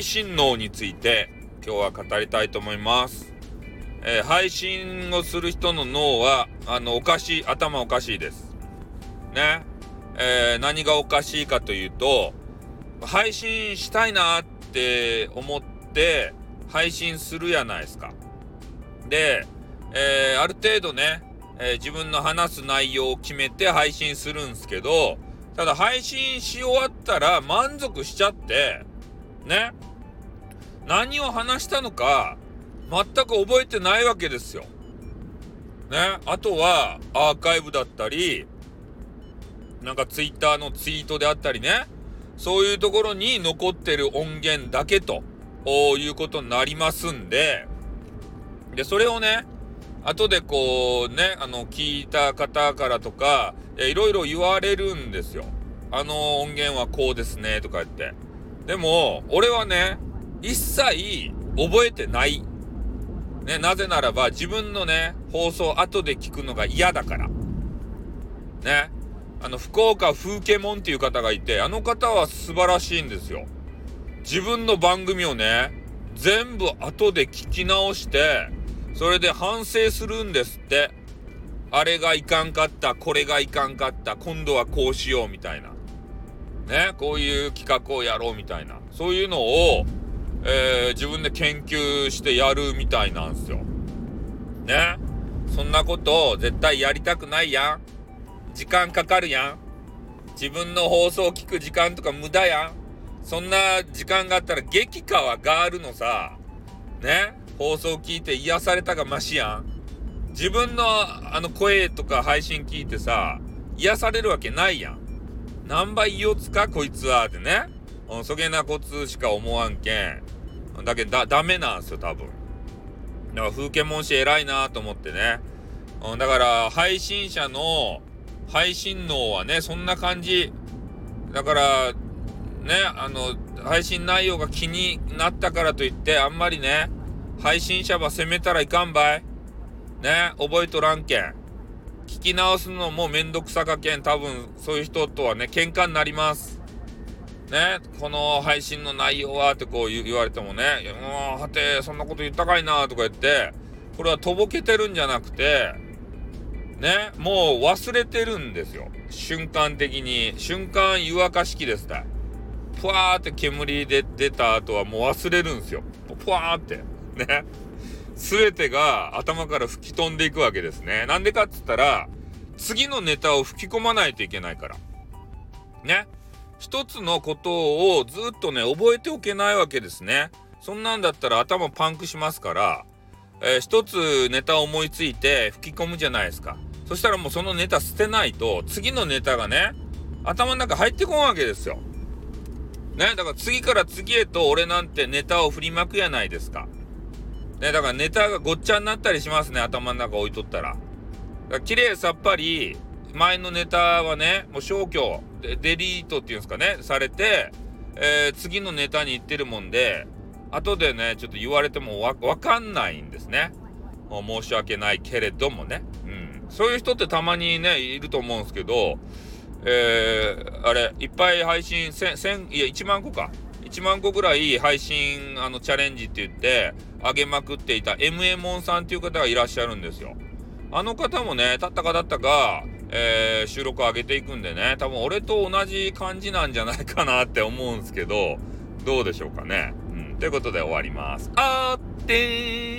配信能について今日は語りたいと思います。えー、配信をする人の脳は、あの、おかしい、頭おかしいです。ね。えー、何がおかしいかというと、配信したいなって思って配信するやないですか。で、えー、ある程度ね、え自分の話す内容を決めて配信するんですけど、ただ配信し終わったら満足しちゃって、ね。何を話したのか、全く覚えてないわけですよ。ね。あとは、アーカイブだったり、なんかツイッターのツイートであったりね。そういうところに残ってる音源だけということになりますんで、で、それをね、後でこうね、あの、聞いた方からとか、いろいろ言われるんですよ。あの音源はこうですね、とか言って。でも、俺はね、一切覚えてない。ね、なぜならば自分のね、放送後で聞くのが嫌だから。ね。あの、福岡風景門っていう方がいて、あの方は素晴らしいんですよ。自分の番組をね、全部後で聞き直して、それで反省するんですって。あれがいかんかった、これがいかんかった、今度はこうしようみたいな。ね、こういう企画をやろうみたいな。そういうのを、えー、自分で研究してやるみたいなんすよ。ね？そんなことを絶対やりたくないやん。時間かかるやん。自分の放送を聞く時間とか無駄やん。そんな時間があったら激川ガールのさ、ね？放送聞いて癒されたがましやん。自分のあの声とか配信聞いてさ、癒されるわけないやん。何倍言おつかこいつはってね。そげなコツしか思わんけん。だけどだ、ダメなんすよ、多分。だから風景文字偉いなと思ってね。うん、だから配信者の配信能はね、そんな感じ。だから、ね、あの、配信内容が気になったからといって、あんまりね、配信者ば責めたらいかんばい。ね、覚えとらんけん。聞き直すのもめんどくさかけん、多分そういう人とはね、喧嘩になります。ね、この配信の内容はってこう言われてもね、もう、はて、そんなこと言ったかいなとか言って、これはとぼけてるんじゃなくて、ね、もう忘れてるんですよ。瞬間的に。瞬間湯沸かし器ですたふわーって煙で出た後はもう忘れるんですよ。ふわーって。ね。全てが頭から吹き飛んでいくわけですね。なんでかっつったら、次のネタを吹き込まないといけないから。ね。一つのことをずっとね、覚えておけないわけですね。そんなんだったら頭パンクしますから、えー、一つネタを思いついて吹き込むじゃないですか。そしたらもうそのネタ捨てないと、次のネタがね、頭の中入ってこんわけですよ。ね、だから次から次へと俺なんてネタを振りまくやないですか。ね、だからネタがごっちゃになったりしますね、頭の中置いとったら。だから綺麗さっぱり、前のネタはね、もう消去、デリートっていうんですかね、されて、えー、次のネタに行ってるもんで、後でね、ちょっと言われてもわかんないんですね。申し訳ないけれどもね。うん。そういう人ってたまにね、いると思うんですけど、えー、あれ、いっぱい配信、1000、いや、1万個か。1万個ぐらい配信、あの、チャレンジって言って、上げまくっていた MA モンさんっていう方がいらっしゃるんですよ。あの方もね、たったかだったか、えー、収録上げていくんでね、多分俺と同じ感じなんじゃないかなって思うんですけど、どうでしょうかね。うん。ということで終わります。あーってー